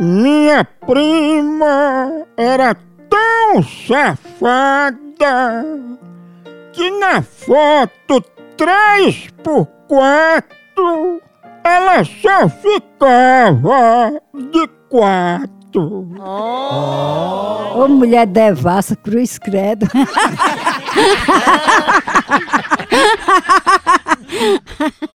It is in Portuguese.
Minha prima era tão safada que na foto 3 por 4 ela só ficava de quatro. Oh. Ô mulher devassa, cruz credo.